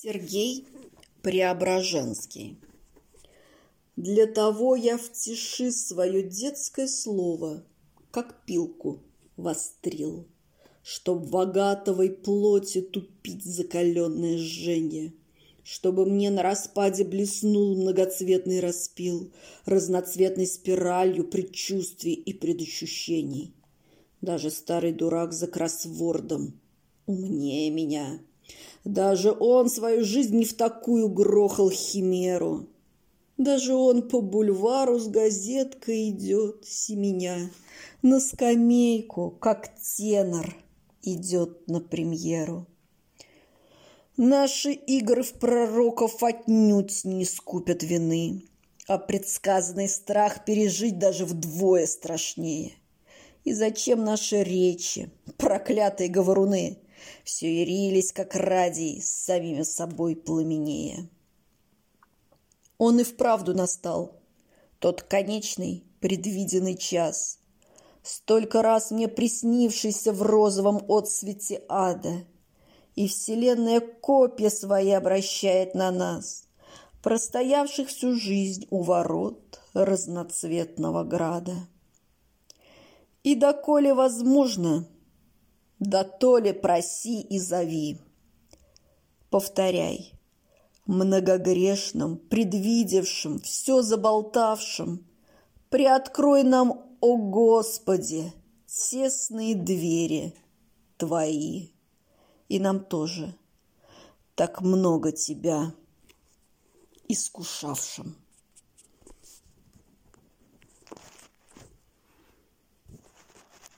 Сергей Преображенский Для того я в тиши свое детское слово, Как пилку, вострил, Чтоб в агатовой плоти тупить закаленное жжение, Чтобы мне на распаде блеснул многоцветный распил, Разноцветной спиралью предчувствий и предощущений. Даже старый дурак за кроссвордом умнее меня — даже он свою жизнь не в такую грохал химеру. Даже он по бульвару с газеткой идет, семеня, На скамейку, как тенор, идет на премьеру. Наши игры в пророков отнюдь не скупят вины, А предсказанный страх пережить даже вдвое страшнее. И зачем наши речи, проклятые говоруны? Все ярились, как радий, с самими собой пламенея. Он и вправду настал, тот конечный, предвиденный час, столько раз мне приснившийся в розовом отсвете ада, и вселенная копья свои обращает на нас, простоявших всю жизнь у ворот разноцветного града. И доколе возможно, да то ли проси и зови. Повторяй, многогрешным, предвидевшим, все заболтавшим, приоткрой нам, о Господи, тесные двери Твои. И нам тоже так много Тебя искушавшим.